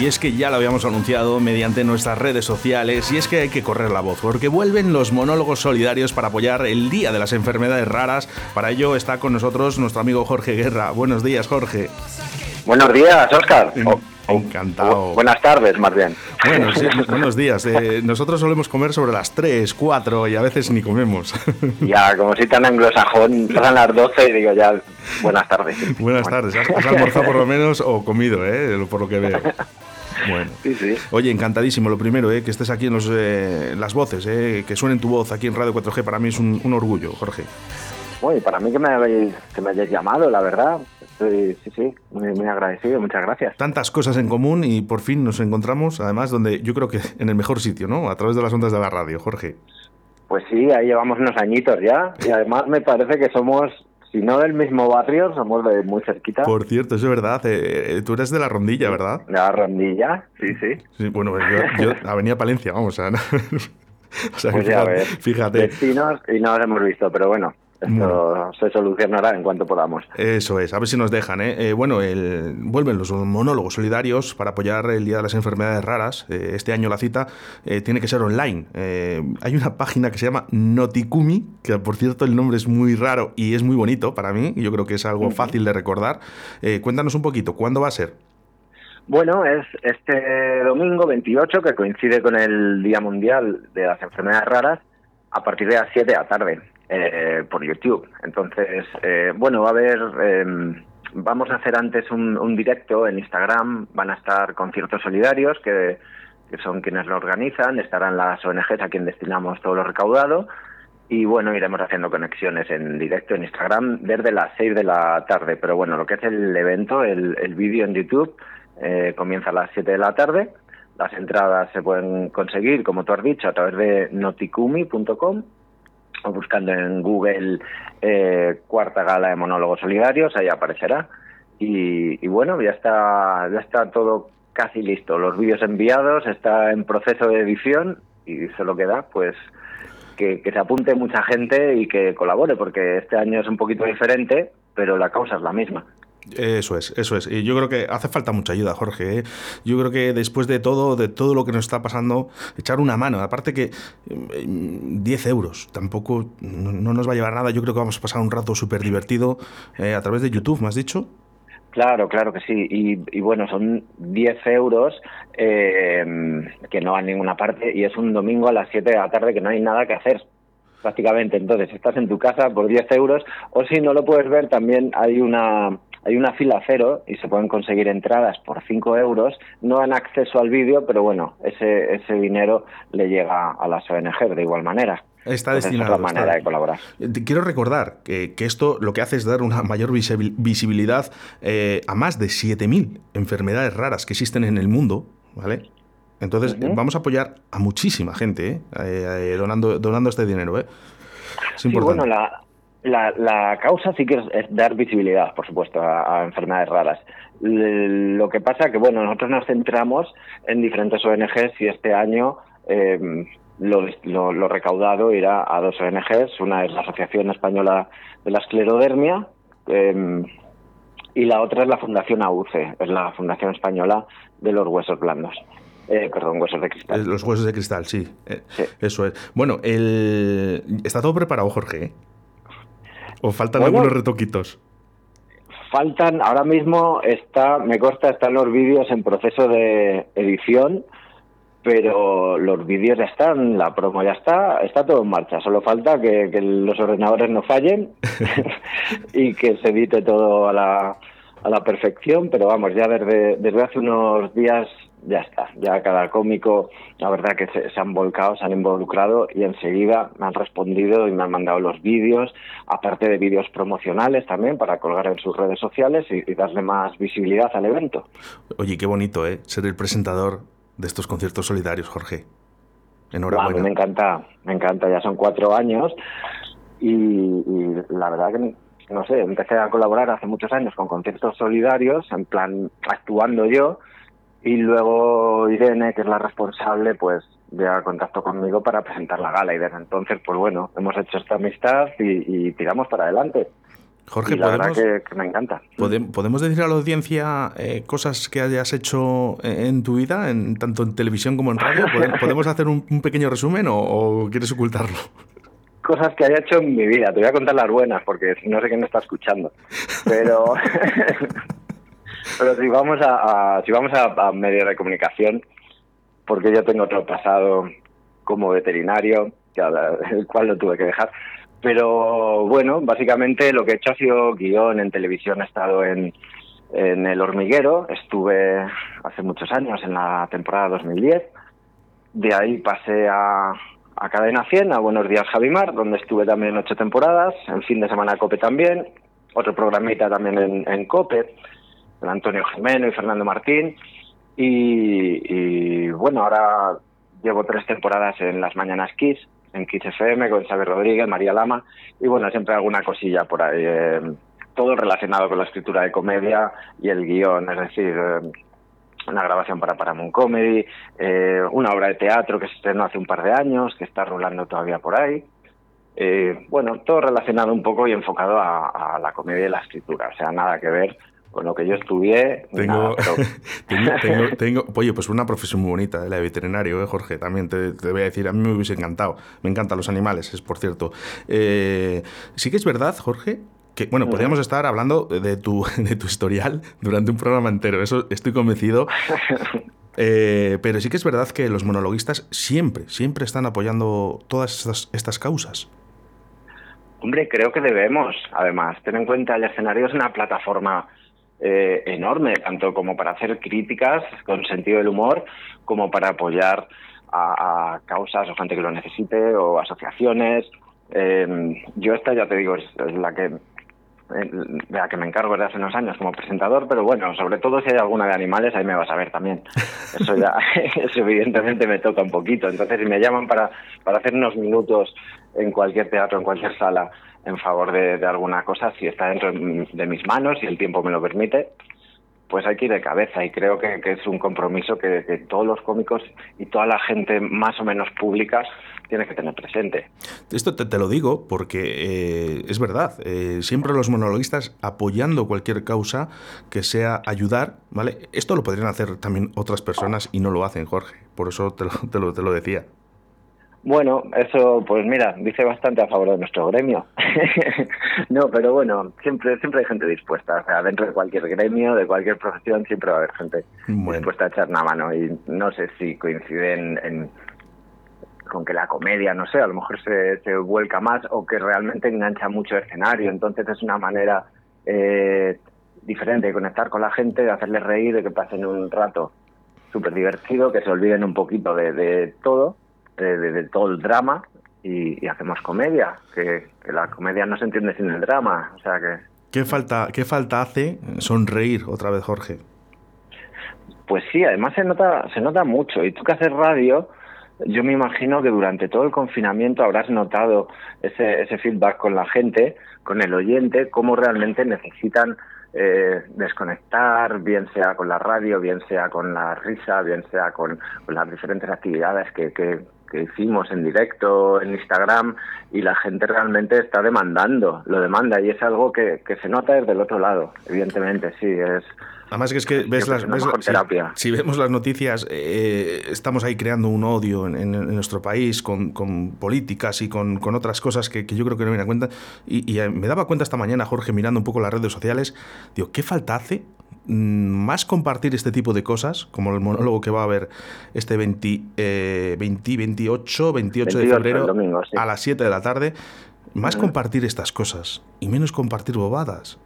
Y es que ya lo habíamos anunciado mediante nuestras redes sociales y es que hay que correr la voz porque vuelven los monólogos solidarios para apoyar el Día de las Enfermedades Raras. Para ello está con nosotros nuestro amigo Jorge Guerra. Buenos días, Jorge. Buenos días, Oscar. Encantado. buenas tardes, más bien. Bueno, sí, buenos días. Eh, nosotros solemos comer sobre las 3, 4 y a veces ni comemos. Ya, como si tan anglosajón, pasan las 12 y digo ya, buenas tardes. Buenas tardes. ¿Has, almorzado por lo menos o comido, eh, por lo que veo? Bueno. Sí, sí. Oye, encantadísimo. Lo primero, eh, que estés aquí en los, eh, las voces, eh, que suenen tu voz aquí en Radio 4G, para mí es un, un orgullo, Jorge. Bueno, para mí que me, habéis, que me hayáis llamado, la verdad. sí, sí, muy, muy, agradecido, muchas gracias. Tantas cosas en común y por fin nos encontramos, además, donde yo creo que en el mejor sitio, ¿no? A través de las ondas de la radio, Jorge. Pues sí, ahí llevamos unos añitos ya. Y además me parece que somos, si no del mismo barrio, somos de muy cerquita. Por cierto, eso es verdad. Eh, eh, tú eres de la Rondilla, ¿verdad? De la Rondilla, sí, sí. sí bueno, yo, yo Avenida Palencia, vamos o sea, pues ya fíjate, fíjate. Destinos y no los hemos visto, pero bueno. Esto se solucionará en cuanto podamos. Eso es, a ver si nos dejan. ¿eh? eh bueno, el, vuelven los monólogos solidarios para apoyar el Día de las Enfermedades Raras. Eh, este año la cita eh, tiene que ser online. hay una página que se llama Notikumi, que por cierto el nombre es muy raro y es muy bonito para mí. Yo creo que es algo fácil de recordar. cuéntanos un poquito, ¿cuándo va a ser? Bueno, es este domingo 28, que coincide con el Día Mundial de las Enfermedades Raras, a partir de las 7 de la tarde. Eh, por YouTube. Entonces, eh, bueno, va a haber, em, vamos a hacer antes un, directo en Instagram, van a estar conciertos solidarios que, son quienes lo organizan, estarán las ONGs a quien destinamos todo lo recaudado. Y bueno, iremos haciendo conexiones en directo en Instagram desde las 6 de la tarde, pero bueno, lo que es el evento, el, el vídeo en YouTube, eh, comienza a las 7 de la tarde. Las entradas se pueden conseguir, como tú has dicho, a través de noticumi.com buscando en Google eh, cuarta gala de monólogos solidarios, ahí aparecerá. Y, bueno, ya está, ya está todo casi listo. Los vídeos enviados, está en proceso de edición y solo queda pues que se apunte mucha gente y que colabore, porque este año es un poquito diferente, pero la causa es la misma. Eso es, eso es. Y yo creo que hace falta mucha ayuda, Jorge. ¿eh? Yo creo que después de todo, de todo lo que nos está pasando, echar una mano. Aparte que 10 mm, euros tampoco no, nos va a llevar nada. Yo creo que vamos a pasar un rato súper divertido eh, a través de YouTube, ¿me has dicho? Claro, claro que sí. Y, bueno, son 10 euros eh, que no van a ninguna parte y es un domingo a las 7 de la tarde que no hay nada que hacer prácticamente. Entonces, estás en tu casa por 10 euros o si no lo puedes ver, también hay una hay una fila cero y se pueden conseguir entradas por 5 euros. No dan acceso al vídeo, pero bueno, ese, ese dinero le llega a las ONG de igual manera. Está destinado. Es la manera de colaborar. Eh, quiero recordar que, que, esto lo que hace es dar una mayor visibilidad eh, a más de 7.000 enfermedades raras que existen en el mundo, ¿vale? Entonces, vamos a apoyar a muchísima gente eh, donando, donando este dinero. ¿eh? Es importante. bueno, la, la, la, causa sí que es, dar visibilidad, por supuesto, a, enfermedades raras. lo que pasa que, bueno, nosotros nos centramos en diferentes ONGs y este año em, lo, lo, recaudado irá a dos ONGs. Una es la Asociación Española de la Esclerodermia em, y la otra es la Fundación AUCE, es la Fundación Española de los Huesos Blandos. Eh, perdón, huesos de cristal. Los huesos de cristal, sí. Eh, sí. Eso es. Bueno, el... está todo preparado, Jorge. ¿O faltan algunos retoquitos? Faltan, ahora mismo está, me consta, están los vídeos en proceso de edición, pero los vídeos ya están, la promo ya está, está todo en marcha. Solo falta que, los ordenadores no fallen y que se edite todo a la, a la perfección, pero vamos, ya desde, desde hace unos días ya está. Ya cada cómico, la verdad que se, han volcado, se han involucrado y enseguida me han respondido y me han mandado los vídeos, aparte de vídeos promocionales también para colgar en sus redes sociales y, darle más visibilidad al evento. Oye, qué bonito, ¿eh? Ser el presentador de estos conciertos solidarios, Jorge. Enhorabuena. me encanta, me encanta. Ya son cuatro años y, y la verdad que no sé, empecé a colaborar hace muchos años con conciertos solidarios, en plan actuando yo, y luego Irene, que es la responsable, pues ya contacto conmigo para presentar la gala y desde entonces, pues bueno, hemos hecho esta amistad y, tiramos para adelante. Jorge, la verdad que, me encanta. ¿Podemos decir a la audiencia eh, cosas que hayas hecho en tu vida, en, tanto en televisión como en radio? ¿Podemos hacer un, pequeño resumen o, quieres ocultarlo? Cosas que haya hecho en mi vida. Te voy a contar las buenas porque no sé quién me está escuchando. Pero, pero si vamos a, si vamos a, a medios de comunicación, porque yo tengo otro pasado como veterinario, el cual lo tuve que dejar pero bueno, básicamente lo que he hecho ha sido guion en televisión. He estado en, en El Hormiguero, estuve hace muchos años, en la temporada 2010. De ahí pasé a, a Cadena 100, a Buenos Días Javimar, donde estuve también ocho temporadas. En fin de semana Cope también. Otro programita también en, en Cope, Antonio Jimeno y Fernando Martín. Y, bueno, ahora llevo tres temporadas en Las Mañanas Kiss, en Kids FM con Isabel Rodríguez, María Lama y bueno, siempre alguna cosilla por ahí. Eh, todo relacionado con la escritura de comedia y el guion, es decir, eh, una grabación para Paramount Comedy, eh, una obra de teatro que se estrenó hace un par de años, que está rolando todavía por ahí. bueno, todo relacionado un poco y enfocado a, a la comedia y la escritura, o sea, nada que ver con lo que yo estudié. Tengo, tengo, oye, pues una profesión muy bonita, la de veterinario, ¿eh, Jorge. También te, voy a decir, a mí me hubiese encantado. Me encantan los animales, es por cierto. Eh, sí que es verdad, Jorge, que, bueno, podríamos estar hablando de tu, de tu historial durante un programa entero, eso estoy convencido. Eh, pero sí que es verdad que los monologuistas siempre, siempre están apoyando todas estas, estas causas. Hombre, creo que debemos, además, ten en cuenta el escenario es una plataforma eh, enorme, tanto como para hacer críticas con sentido del humor, como para apoyar a, causas o gente que lo necesite o asociaciones. Em, yo esta, ya te digo, es, la que la que me encargo desde hace unos años como presentador, pero bueno, sobre todo si hay alguna de animales, ahí me vas a ver también. Eso ya, eso evidentemente me toca un poquito. Entonces, si me llaman para, para hacer unos minutos en cualquier teatro, en cualquier sala, en favor de, alguna cosa, si está dentro de mis manos y el tiempo me lo permite, pues hay que ir de cabeza y creo que, es un compromiso que, todos los cómicos y toda la gente más o menos pública tiene que tener presente. Esto te, lo digo porque eh, es verdad, eh, siempre los monologuistas apoyando cualquier causa que sea ayudar, ¿vale? Esto lo podrían hacer también otras personas y no lo hacen, Jorge, por eso te lo, te lo decía. Bueno, eso, pues mira, dice bastante a favor de nuestro gremio. no, pero bueno, siempre siempre hay gente dispuesta. O sea, dentro de cualquier gremio, de cualquier profesión, siempre va a haber gente dispuesta a echar una mano. Y no sé si coinciden en, con que la comedia, no sé, a lo mejor se, se vuelca más o que realmente engancha mucho el escenario. Entonces es una manera eh, diferente de conectar con la gente, de hacerles reír, de que pasen un rato súper divertido, que se olviden un poquito de, de todo de, todo el drama y, hacemos comedia, que, la comedia no se entiende sin el drama, o sea que... ¿Qué falta, ¿Qué falta hace sonreír otra vez, Jorge? Pues sí, además se nota, se nota mucho. Y tú que haces radio, yo me imagino que durante todo el confinamiento habrás notado ese, ese feedback con la gente, con el oyente, cómo realmente necesitan eh, desconectar, bien sea con la radio, bien sea con la risa, bien sea con, las diferentes actividades que, que, que hicimos en directo en Instagram y la gente realmente está demandando, lo demanda y es algo que, se nota desde el otro lado, evidentemente, sí, es... Además que es que ves las, ves si, vemos las noticias, eh, estamos ahí creando un odio en, nuestro país con, políticas y con, otras cosas que, yo creo que no vienen a cuenta. Y, y, me daba cuenta esta mañana, Jorge, mirando un poco las redes sociales, digo, ¿qué falta hace más compartir este tipo de cosas, como el monólogo que va a haber este 20, 28, 28 de febrero a las 7 de la tarde, más compartir estas cosas y menos compartir bobadas.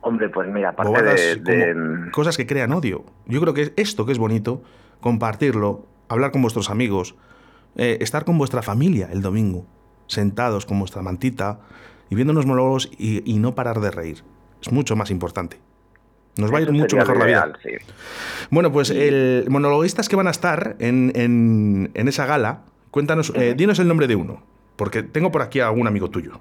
Hombre, pues mira, aparte de, mm, cosas que crean odio. Yo creo que esto que es bonito, compartirlo, hablar con vuestros amigos, eh, estar con vuestra familia el domingo, sentados con vuestra mantita y viendo unos monólogos y no parar de reír. Es mucho más importante. Nos va a ir mucho mejor la vida. Bueno, pues el monologuistas que van a estar en, en, esa gala, cuéntanos, eh, dinos el nombre de uno, porque tengo por aquí a algún amigo tuyo.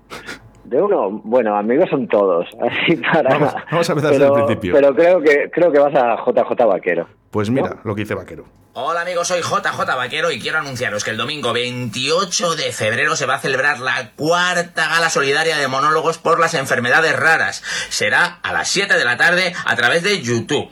De uno, bueno, amigos son todos, así para. Vamos, a empezar desde el principio. Pero creo que creo que vas a JJ Vaquero. Pues mira lo que dice Vaquero. Hola amigos, soy JJ Vaquero y quiero anunciaros que el domingo 28 de febrero se va a celebrar la cuarta gala solidaria de monólogos por las enfermedades raras. Será a las 7 de la tarde a través de YouTube.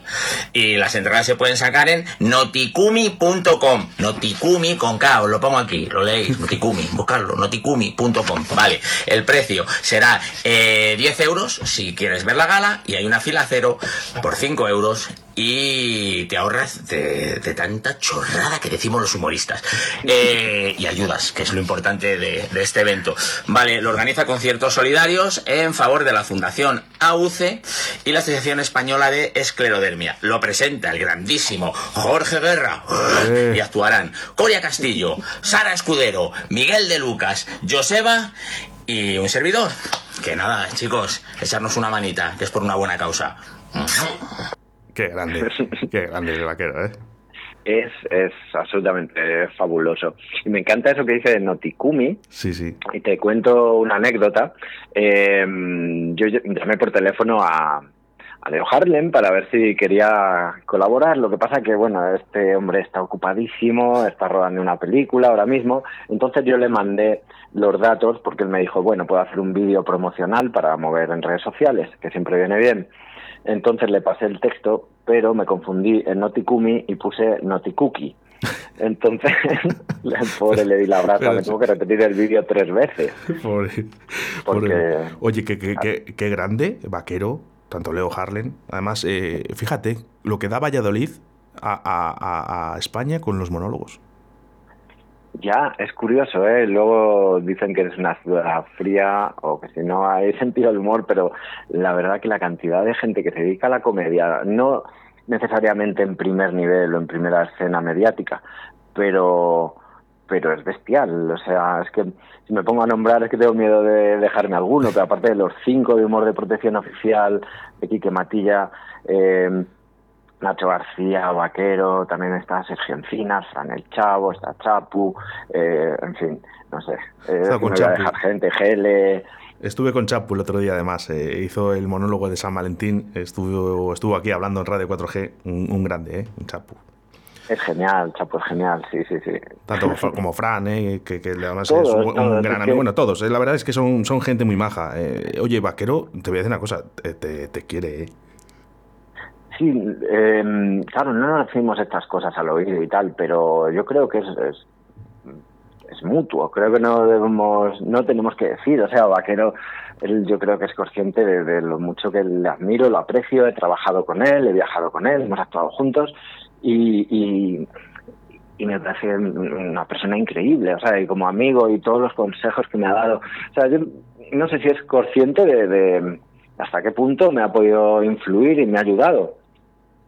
Y las entradas se pueden sacar en noticumi.com. Noticumi con K, os lo pongo aquí, lo leéis, Noticumi, buscarlo, noticumi.com. Vale, el precio será 10 eh, euros si quieres ver la gala y hay una fila cero por 5 euros y te ahorras de, tanta chorrada que decimos los humoristas. Eh, y ayudas, que es lo importante de, este evento. Vale, lo organiza conciertos solidarios en favor de la Fundación AUCE y la Asociación Española de Esclerodermia. Lo presenta el grandísimo Jorge Guerra. Y actuarán Coria Castillo, Sara Escudero, Miguel de Lucas, Joseba y un servidor. Que nada, chicos, echarnos una manita, que es por una buena causa. Qué grande, qué grande el vaquero, ¿eh? Es, es absolutamente fabuloso. Y me encanta eso que dice de Notikumi. Sí, sí. Y te cuento una anécdota. Eh, yo llamé por teléfono a, a Leo Harlem para ver si quería colaborar. Lo que pasa que, bueno, este hombre está ocupadísimo, está rodando una película ahora mismo. Entonces yo le mandé los datos porque él me dijo, bueno, puedo hacer un vídeo promocional para mover en redes sociales, que siempre viene bien. Entonces le pasé el texto, pero me confundí en Notikumi y puse Notikuki. Entonces, pobre le di la brasa, me tuvo que repetir el vídeo tres veces. Pobre, Oye, qué, qué, qué, grande, vaquero, tanto Leo Harlen. Además, eh, fíjate lo que da Valladolid a España con los monólogos. Ya, es curioso, ¿eh? Luego dicen que es una ciudad fría o que si no hay sentido del humor, pero la verdad que la cantidad de gente que se dedica a la comedia, no necesariamente en primer nivel o en primera escena mediática, pero pero es bestial, o sea, es que si me pongo a nombrar es que tengo miedo de dejarme alguno, pero aparte de los cinco de humor de protección oficial, de Quique Matilla, eh, Nacho García, Vaquero, también está Sergio Encinas, Fran el Chavo, está Chapu, eh, en fin, no sé. Eh, con dejar gente, Gele. Estuve con Chapu el otro día, además, eh, hizo el monólogo de San Valentín, estuvo, estuvo aquí hablando en Radio 4G, un, grande, ¿eh? Un Chapu. Es genial, Chapu es genial, sí, sí, sí. Tanto como Fran, ¿eh? que, además es un, gran amigo. Bueno, todos, la verdad es que son, son gente muy maja. oye, Vaquero, te voy a decir una cosa, te, te quiere, ¿eh? Sí, eh, claro, no nos decimos estas cosas al oído y tal, pero yo creo que es, es, mutuo. Creo que no debemos, no tenemos que decir. O sea, Vaquero, él yo creo que es consciente de, lo mucho que le admiro, lo aprecio. He trabajado con él, he viajado con él, hemos actuado juntos y, y, me parece una persona increíble. O sea, y como amigo y todos los consejos que me ha dado. O sea, yo no sé si es consciente de, de hasta qué punto me ha podido influir y me ha ayudado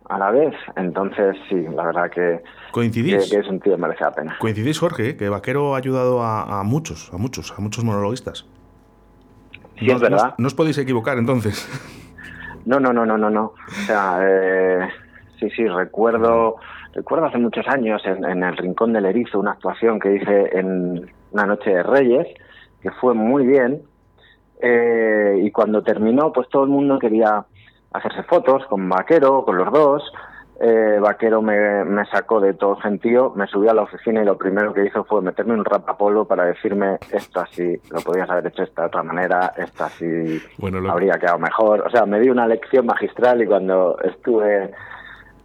a la vez. Entonces, sí, la verdad que, ¿Coincidís? que, un tío merece la pena. ¿Coincidís, Jorge, que Vaquero ha ayudado a, muchos, a muchos, a muchos monologuistas? Sí, es verdad. No, os podéis equivocar, entonces. No, no, no, no, no, no. O sea, eh, sí, sí, recuerdo, recuerdo hace muchos años en, en, el Rincón del Erizo una actuación que hice en una noche de Reyes, que fue muy bien. Eh, y cuando terminó, pues todo el mundo quería hacerse fotos con Vaquero, con los dos. Eh, Vaquero me, me, sacó de todo gentío, me subió a la oficina y lo primero que hizo fue meterme un rapapolo para decirme esto así, lo podías haber hecho de esta otra manera, esto así habría quedado mejor. O sea, me dio una lección magistral y cuando estuve,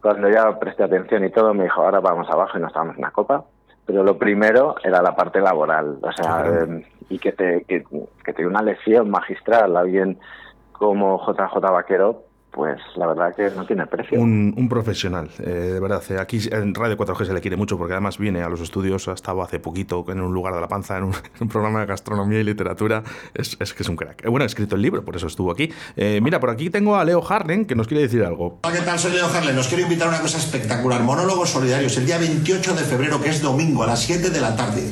cuando ya presté atención y todo, me dijo, ahora vamos abajo y nos damos una copa. Pero lo primero era la parte laboral, o sea, eh, y que te, que, que te dio una lección magistral, alguien como JJ Vaquero, pues la verdad que no tiene precio. Un, profesional, eh, de verdad. Eh, aquí en Radio 4G se le quiere mucho porque además viene a los estudios, ha estado hace poquito en un lugar de la panza, en un, programa de gastronomía y literatura. Es, que es un crack. Eh, bueno, ha escrito el libro, por eso estuvo aquí. mira, por aquí tengo a Leo Harlen que nos quiere decir algo. Hola, ¿qué tal? Soy Leo Harlen. Nos quiero invitar a una cosa espectacular. Monólogos solidarios el día 28 de febrero, que es domingo, a las 7 de la tarde.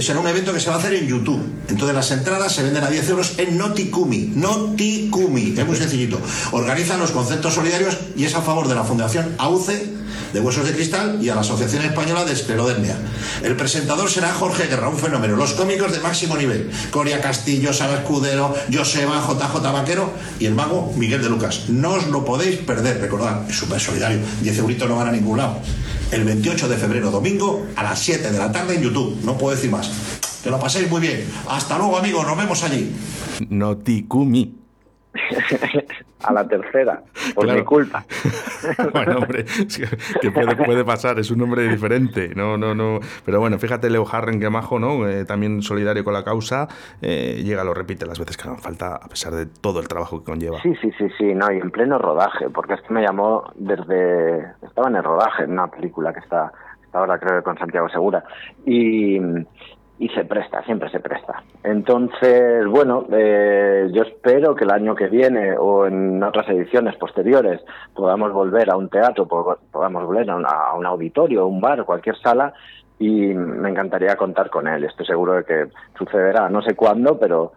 Será un evento que se va a hacer en YouTube. Entonces las entradas se venden a 10 euros en Notikumi. Notikumi. Es muy sencillito. Organizan los conceptos solidarios y es a favor de la Fundación AUCE de Huesos de Cristal y a la Asociación Española de Esclerodermia. El presentador será Jorge Guerra, un fenómeno. Los cómicos de máximo nivel. Coria Castillo, Sara Escudero, Joseba, JJ Vaquero y el mago Miguel de Lucas. No os lo podéis perder, recordad, es súper solidario. 10 euritos no van a ningún lado. El 28 de febrero, domingo, a las 7 de la tarde en YouTube. No puedo decir más. Que lo paséis muy bien. Hasta luego, amigos. Nos vemos allí. Notikumi. a la tercera, por mi culpa. bueno, hombre, que puede, puede, pasar, es un nombre diferente, no, no, no. Pero bueno, fíjate Leo Harren, que majo, ¿no? Eh, también solidario con la causa, eh, llega, lo repite las veces que hagan falta, a pesar de todo el trabajo que conlleva. Sí, sí, sí, sí, no, y en pleno rodaje, porque es que me llamó desde, estaba en el rodaje, en una película que está, está ahora creo que con Santiago Segura, y y se presta, siempre se presta. Entonces, bueno, eh, yo espero que el año que viene o en otras ediciones posteriores podamos volver a un teatro, podamos volver a, un auditorio, un bar, cualquier sala y me encantaría contar con él. Estoy seguro de que sucederá, no sé cuándo, pero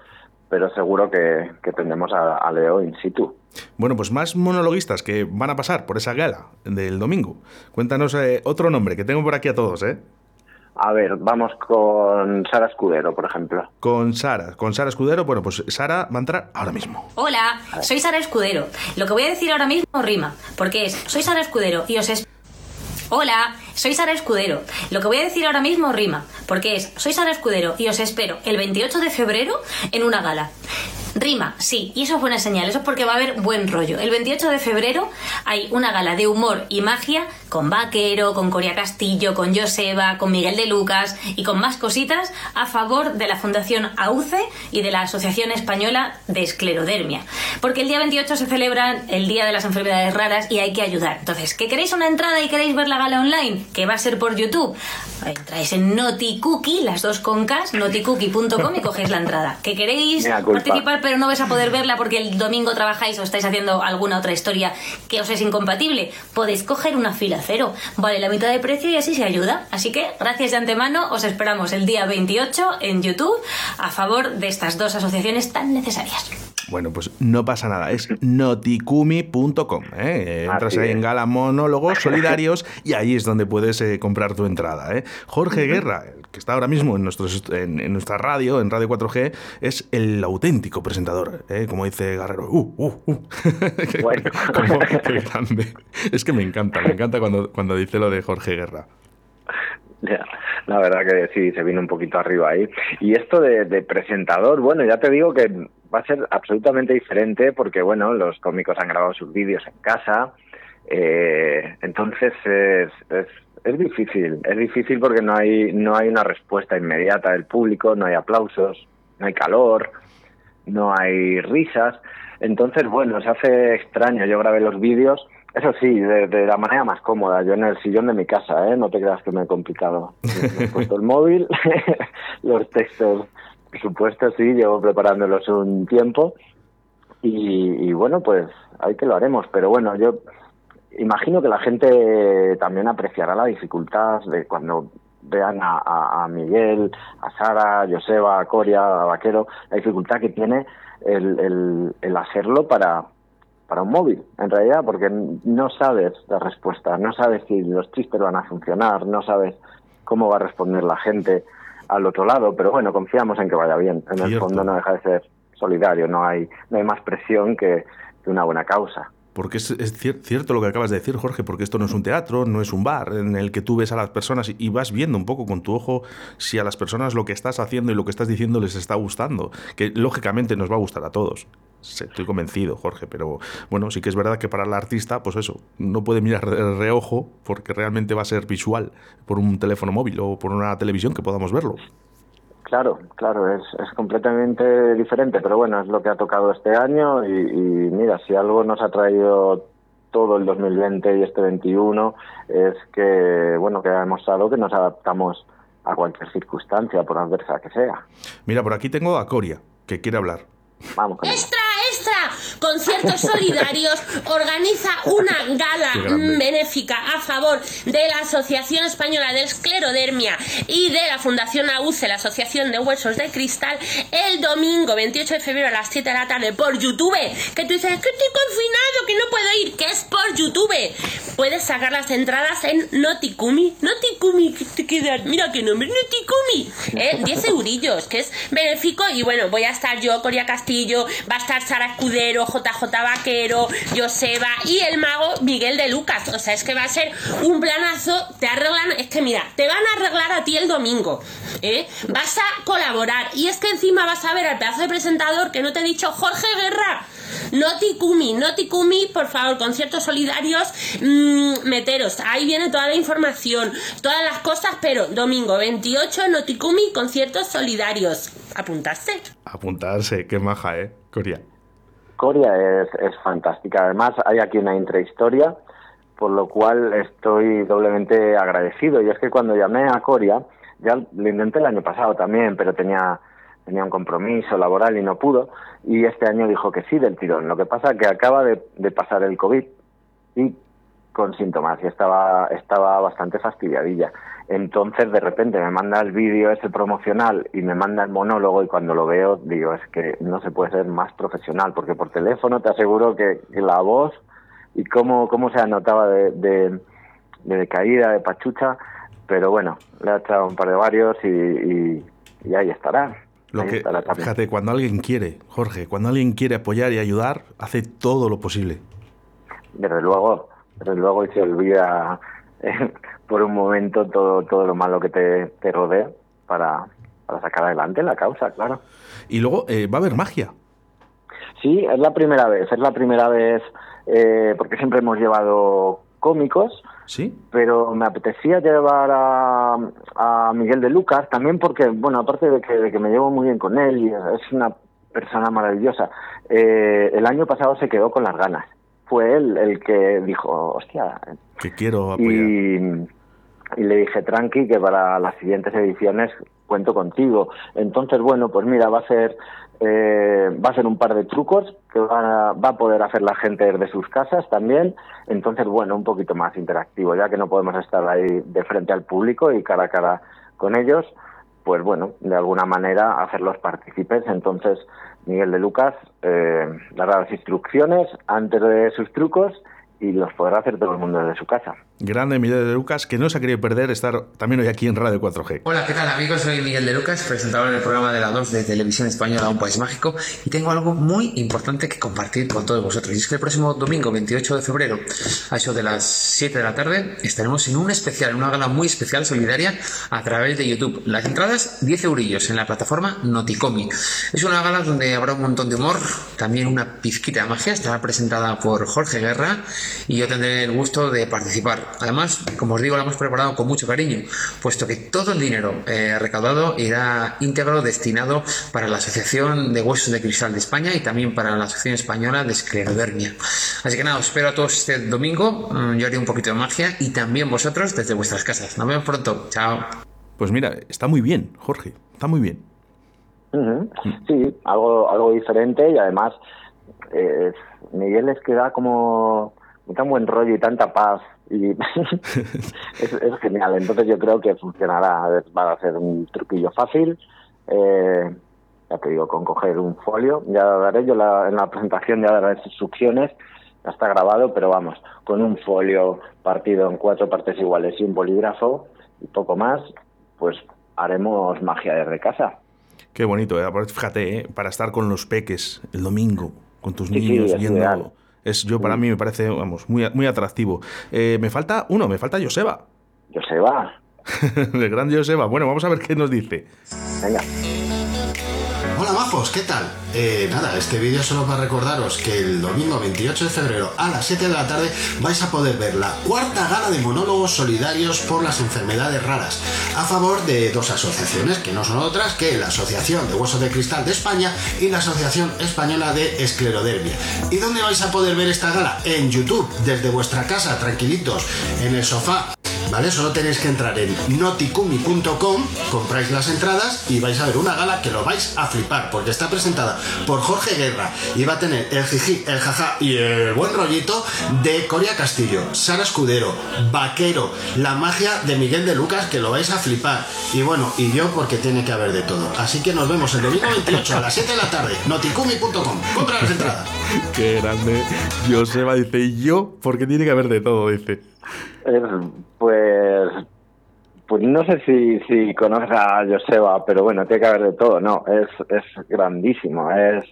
pero seguro que, que tendremos a, Leo in situ. Bueno, pues más monologuistas que van a pasar por esa gala del domingo. Cuéntanos eh, otro nombre que tengo por aquí a todos, ¿eh? A ver, vamos con Sara Escudero, por ejemplo. Con Sara, con Sara Escudero, bueno, pues Sara va a entrar ahora mismo. Hola, soy Sara Escudero. Lo que voy a decir ahora mismo rima, porque es, soy Sara Escudero y os es... Hola, soy Sara Escudero. Lo que voy a decir ahora mismo rima, porque es, soy Sara Escudero y os espero el 28 de febrero en una gala. Rima, sí, y eso es buena señal, eso es porque va a haber buen rollo. El 28 de febrero hay una gala de humor y magia con Vaquero, con Coria Castillo, con Joseba, con Miguel de Lucas y con más cositas a favor de la Fundación AUCE y de la Asociación Española de Esclerodermia. Porque el día 28 se celebra el Día de las Enfermedades Raras y hay que ayudar. Entonces, ¿que queréis una entrada y queréis ver la gala online? Que va a ser por YouTube. Entráis en NotiCookie, las dos con K, noticookie.com y cogéis la entrada. ¿Que queréis participar pero no vais a poder verla porque el domingo trabajáis o estáis haciendo alguna otra historia que os es incompatible? Podéis coger una fila cero. Vale la mitad de precio y así se ayuda. Así que, gracias de antemano, os esperamos el día 28 en YouTube a favor de estas dos asociaciones tan necesarias. Bueno, pues no pasa nada, es noticumi.com. ¿eh? Entras ahí en Gala Monólogos Solidarios y ahí es donde puedes eh, comprar tu entrada. ¿eh? Jorge Guerra, que está ahora mismo en, nuestros, en, nuestra radio, en Radio 4G, es el auténtico presentador, ¿eh? como dice Guerrero. Uh, uh, uh. Bueno. Es que me encanta, me encanta cuando, cuando dice lo de Jorge Guerra. la verdad que sí, se viene un poquito arriba ahí. Y esto de, de presentador, bueno, ya te digo que va a ser absolutamente diferente porque, bueno, los cómicos han grabado sus vídeos en casa. Eh, entonces es, es, es, difícil, es difícil porque no hay, no hay una respuesta inmediata del público, no hay aplausos, no hay calor, no hay risas. Entonces, bueno, se hace extraño. Yo grabé los vídeos, eso sí, de, la manera más cómoda, yo en el sillón de mi casa, ¿eh? no te creas que me he complicado. he puesto el móvil, los textos por supuesto, sí, llevo preparándolos un tiempo y, bueno, pues hay que lo haremos, pero bueno, yo imagino que la gente también apreciará la dificultad de cuando vean a, Miguel, a Sara, a Joseba, a Coria, a Vaquero, la dificultad que tiene el, el, hacerlo para, para un móvil, en realidad, porque no sabes la respuesta, no sabes si los chistes van a funcionar, no sabes cómo va a responder la gente al otro lado, pero bueno, confiamos en que vaya bien. En el fondo no deja de ser solidario, no hay, no hay más presión que, una buena causa. Porque es, cierto lo que acabas de decir, Jorge, porque esto no es un teatro, no es un bar en el que tú ves a las personas y vas viendo un poco con tu ojo si a las personas lo que estás haciendo y lo que estás diciendo les está gustando, que lógicamente nos va a gustar a todos estoy convencido, Jorge, pero bueno, sí que es verdad que para el artista, pues eso, no puede mirar de reojo porque realmente va a ser visual por un teléfono móvil o por una televisión que podamos verlo. Claro, claro, es, es completamente diferente, pero bueno, es lo que ha tocado este año y, y mira, si algo nos ha traído todo el 2020 y este 21 es que, bueno, que ha demostrado que nos adaptamos a cualquier circunstancia, por adversa que sea. Mira, por aquí tengo a Coria, que quiere hablar. Vamos con. Conciertos Solidarios organiza una gala benéfica a favor de la Asociación Española de Esclerodermia y de la Fundación AUCE, la Asociación de Huesos de Cristal, el domingo 28 de febrero a las 7 de la tarde por YouTube. Que tú dices, que estoy confinado, que no puedo ir, que es por YouTube puedes sacar las entradas en Notikumi. Notikumi, que te quedas, mira qué nombre, Notikumi. ¿eh? 10 eurillos, que es benéfico. Y bueno, voy a estar yo, Coria Castillo, va a estar Sara Escudero, JJ Vaquero, Joseba y el mago Miguel de Lucas. O sea, es que va a ser un planazo. Te arreglan, es que mira, te van a arreglar a ti el domingo. ¿eh? Vas a colaborar. Y es que encima vas a ver al pedazo de presentador que no te he dicho, Jorge Guerra. Notikumi, Notikumi, por favor, conciertos solidarios, mmm, meteros, ahí viene toda la información, todas las cosas, pero domingo 28 Notikumi, conciertos solidarios. ¿Apuntarse? Apuntarse, qué maja, ¿eh? Coria. Coria es, es fantástica. Además, hay aquí una intrahistoria, por lo cual estoy doblemente agradecido. Y es que cuando llamé a Coria, ya lo intenté el año pasado también, pero tenía tenía un compromiso laboral y no pudo, y este año dijo que sí del tirón. Lo que pasa es que acaba de, de pasar el COVID y con síntomas y estaba, estaba bastante fastidiadilla. Entonces de repente me manda el vídeo ese promocional y me manda el monólogo y cuando lo veo digo es que no se puede ser más profesional porque por teléfono te aseguro que, que la voz y cómo, cómo se anotaba de, de, de caída, de pachucha, pero bueno, le ha echado un par de varios y, y, y ahí estará. Lo que, fíjate, cuando alguien quiere, Jorge, cuando alguien quiere apoyar y ayudar, hace todo lo posible. Desde luego, desde luego y se olvida eh, por un momento todo, todo lo malo que te, te rodea para, para, sacar adelante la causa, claro. Y luego eh, va a haber magia. Sí, es la primera vez, es la primera vez eh, porque siempre hemos llevado cómicos, ¿Sí? pero me apetecía llevar a, a, Miguel de Lucas también porque, bueno, aparte de que, de que, me llevo muy bien con él y es una persona maravillosa, eh, el año pasado se quedó con las ganas. Fue él el que dijo, hostia, que quiero apoyar. Y, y le dije, tranqui, que para las siguientes ediciones cuento contigo. Entonces, bueno, pues mira, va a ser eh, va a ser un par de trucos que van a, va a poder hacer la gente desde sus casas también. Entonces, bueno, un poquito más interactivo, ya que no podemos estar ahí de frente al público y cara a cara con ellos, pues bueno, de alguna manera hacerlos partícipes. Entonces, Miguel de Lucas eh, dará las instrucciones antes de sus trucos y los podrá hacer todo el mundo desde su casa. Grande Miguel de Lucas, que no se ha querido perder estar también hoy aquí en Radio 4G. Hola, ¿qué tal amigos? Soy Miguel de Lucas, presentador del programa de la 2 de Televisión Española Un País Mágico y tengo algo muy importante que compartir con todos vosotros. Y es que el próximo domingo 28 de febrero, a eso de las 7 de la tarde, estaremos en un especial, en una gala muy especial solidaria a través de YouTube. Las entradas 10 eurillos en la plataforma Noticomi. Es una gala donde habrá un montón de humor, también una pizquita de magia, estará presentada por Jorge Guerra y yo tendré el gusto de participar. Además, como os digo, lo hemos preparado con mucho cariño, puesto que todo el dinero eh, recaudado irá íntegro destinado para la Asociación de Huesos de Cristal de España y también para la Asociación Española de Esclerodermia. Así que nada, os espero a todos este domingo. Yo haré un poquito de magia y también vosotros desde vuestras casas. Nos vemos pronto. Chao. Pues mira, está muy bien, Jorge. Está muy bien. Uh -huh. Sí, algo, algo diferente y además eh, Miguel es que da como tan buen rollo y tanta paz y es, es, genial entonces yo creo que funcionará va a ser un truquillo fácil eh, ya te digo con coger un folio ya daré yo la, en la presentación ya daré instrucciones ya está grabado pero vamos con un folio partido en cuatro partes iguales y un bolígrafo y poco más pues haremos magia desde casa qué bonito ¿eh? fíjate ¿eh? para estar con los peques el domingo con tus sí, niños sí, viendo ideal. Es yo para mí me parece vamos muy muy atractivo. Eh, me falta uno me falta Joseba. Joseba. El gran Joseba. Bueno vamos a ver qué nos dice. Venga ¿qué tal? Eh, nada, este vídeo solo para recordaros que el domingo 28 de febrero a las 7 de la tarde vais a poder ver la cuarta gala de monólogos solidarios por las enfermedades raras a favor de dos asociaciones que no son otras que la Asociación de Huesos de Cristal de España y la Asociación Española de Esclerodermia. ¿Y dónde vais a poder ver esta gala? En YouTube, desde vuestra casa, tranquilitos, en el sofá ¿vale? Solo tenéis que entrar en noticumi.com, compráis las entradas y vais a ver una gala que lo vais a flipar, porque está presentada por Jorge Guerra y va a tener el jiji, el jaja y el buen rollito de Coria Castillo, Sara Escudero, Vaquero, la magia de Miguel de Lucas, que lo vais a flipar. Y bueno, y yo porque tiene que haber de todo. Así que nos vemos el domingo 28 a las 7 de la tarde, noticumi.com. Compra las entradas. Qué grande. Joseba dice, ¿y yo? Porque tiene que haber de todo, dice. Eh, pues pues no sé si, si conoces a Joseba, pero bueno, tiene que haber de todo, no, es, es grandísimo, es,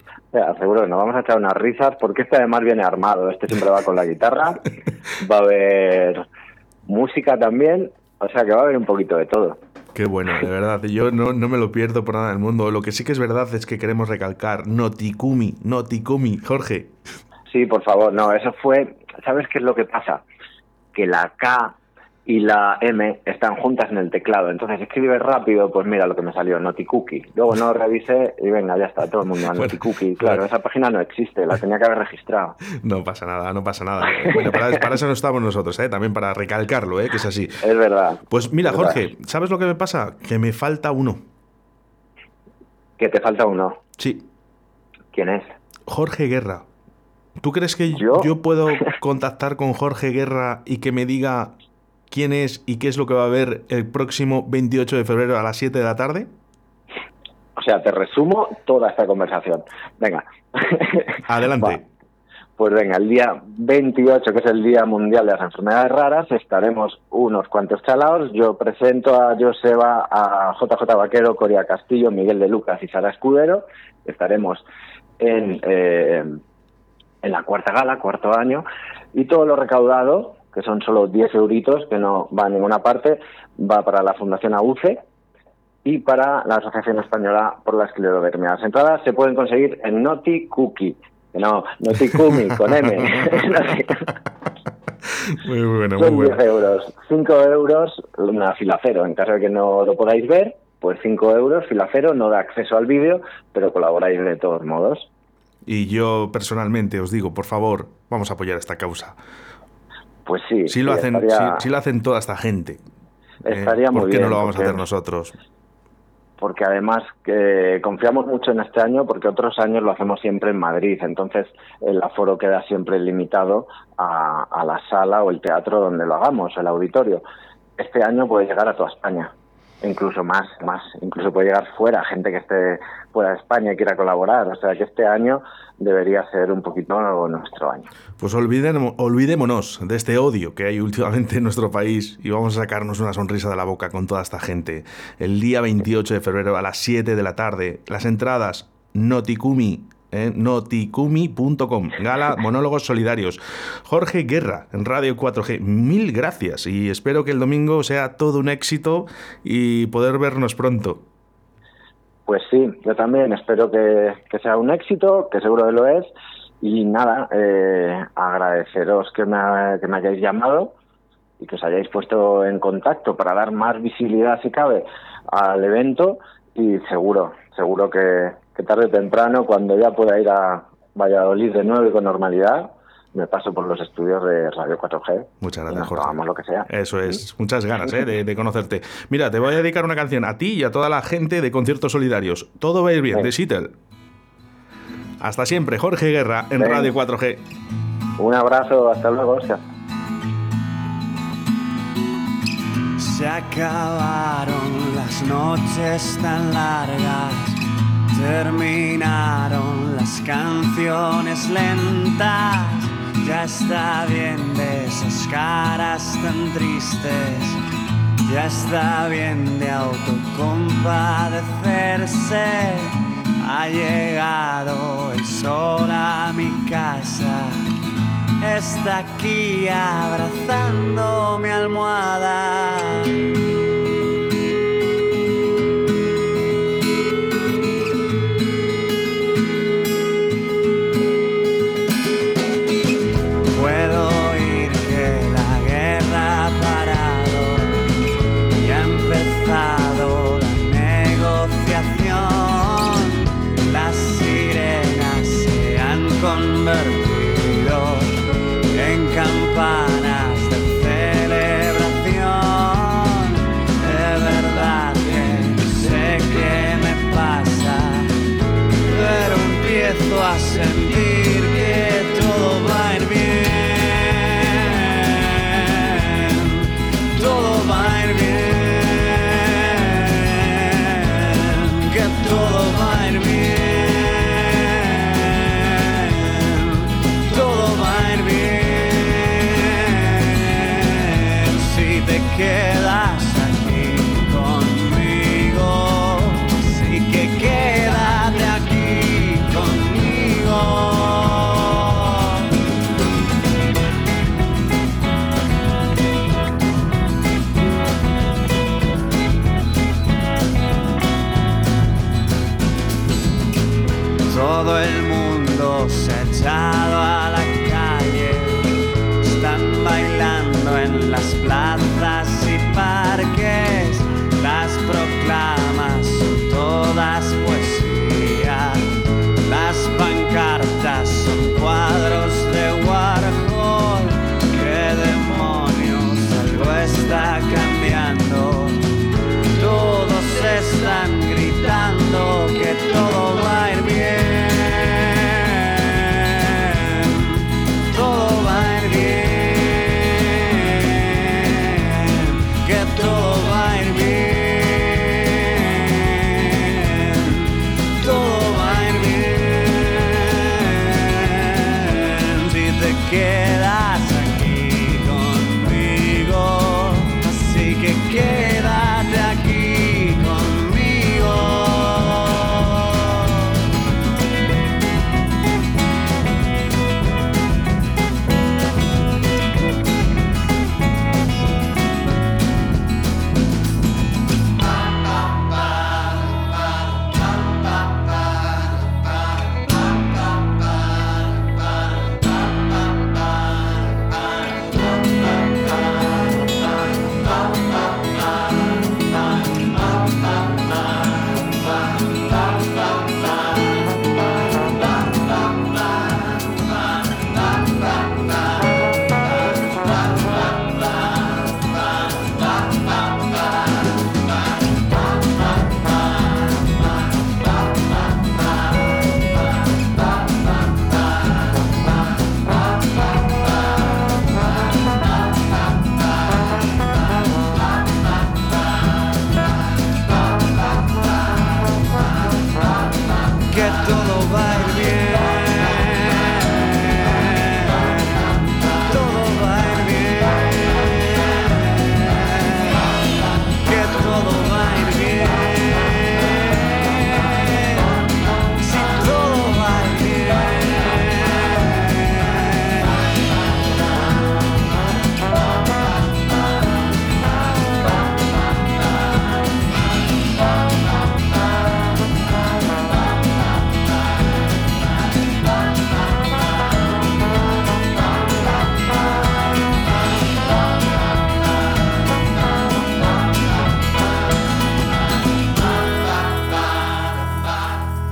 seguro que nos vamos a echar unas risas, porque este además viene armado, este siempre va con la guitarra, va a haber música también, o sea que va a haber un poquito de todo. Qué bueno, de verdad, yo no, no me lo pierdo por nada del mundo, lo que sí que es verdad es que queremos recalcar, Notikumi, Notikumi, Jorge. Sí, por favor, no, eso fue, ¿sabes qué es lo que pasa? Que la K y la M están juntas en el teclado. Entonces escribe rápido, pues mira lo que me salió, Noticookie. Luego no revisé y venga, ya está, todo el mundo a Noticookie. Claro, esa página no existe, la tenía que haber registrado. No pasa nada, no pasa nada. Bueno, para, eso no estamos nosotros, ¿eh? también para recalcarlo, ¿eh? que es así. Es verdad. Pues mira, Jorge, ¿sabes lo que me pasa? Que me falta uno. ¿Que te falta uno? Sí. ¿Quién es? Jorge Guerra. ¿Tú crees que yo, yo puedo contactar con Jorge Guerra y que me diga quién es y qué es lo que va a haber el próximo 28 de febrero a las 7 de la tarde? O sea, te resumo toda esta conversación. Venga. Adelante. Pues venga, el día 28, que es el Día Mundial de las Enfermedades Raras, estaremos unos cuantos chalaos. Yo presento a Joseba, a JJ Vaquero, Coria Castillo, Miguel de Lucas y Sara Escudero. Estaremos en, eh, en la cuarta gala, cuarto año, y todo lo recaudado que son solo 10 euritos, que no va a ninguna parte, va para la Fundación AUCE y para la Asociación Española por la Esclerodermia. Las entradas se pueden conseguir en Noti Cookie, no, Noti Kumi, con M. muy bueno, muy bueno. 10 euros. 5 euros una fila cero. En caso de que no lo podáis ver, pues 5 euros, fila cero, no da acceso al vídeo, pero colaboráis de todos modos. Y yo personalmente os digo, por favor, vamos a apoyar esta causa. Pues sí. Sí, lo, hacen, sí, lo hacen toda esta gente. Eh, estaría muy ¿Por qué no lo vamos a hacer nosotros? Porque además que confiamos mucho en este año porque otros años lo hacemos siempre en Madrid, entonces el aforo queda siempre limitado a, a la sala o el teatro donde lo hagamos, el auditorio. Este año puede llegar a toda España incluso más, más, incluso puede llegar fuera, gente que esté fuera de España y quiera colaborar. O sea que este año debería ser un poquito nuestro año. Pues olvidémonos de este odio que hay últimamente en nuestro país y vamos a sacarnos una sonrisa de la boca con toda esta gente. El día 28 de febrero a las 7 de la tarde, las entradas Noticumi noticumi.com. Gala Monólogos Solidarios. Jorge Guerra en Radio 4G. Mil gracias y espero que el domingo sea todo un éxito y poder vernos pronto. Pues sí, yo también espero que, sea un éxito, que seguro que lo es. Y nada, eh, agradeceros que me, que me hayáis llamado y que os hayáis puesto en contacto para dar más visibilidad, si cabe, al evento. Y seguro, seguro que, que tarde o temprano, cuando ya pueda ir a Valladolid de nuevo y con normalidad, me paso por los estudios de Radio 4G. Muchas gracias, Jorge. lo que sea. Eso es, muchas ganas ¿eh? de, conocerte. Mira, te voy a dedicar una canción a ti y a toda la gente de Conciertos Solidarios. Todo va a ir bien, de Seattle. Hasta siempre, Jorge Guerra en Radio 4G. Un abrazo, hasta luego, Oscar. Se acabaron las noches tan largas Terminaron las canciones lentas, ya está bien de esas caras tan tristes, ya está bien de autocompadecerse. Ha llegado el sol a mi casa, está aquí abrazando mi almohada.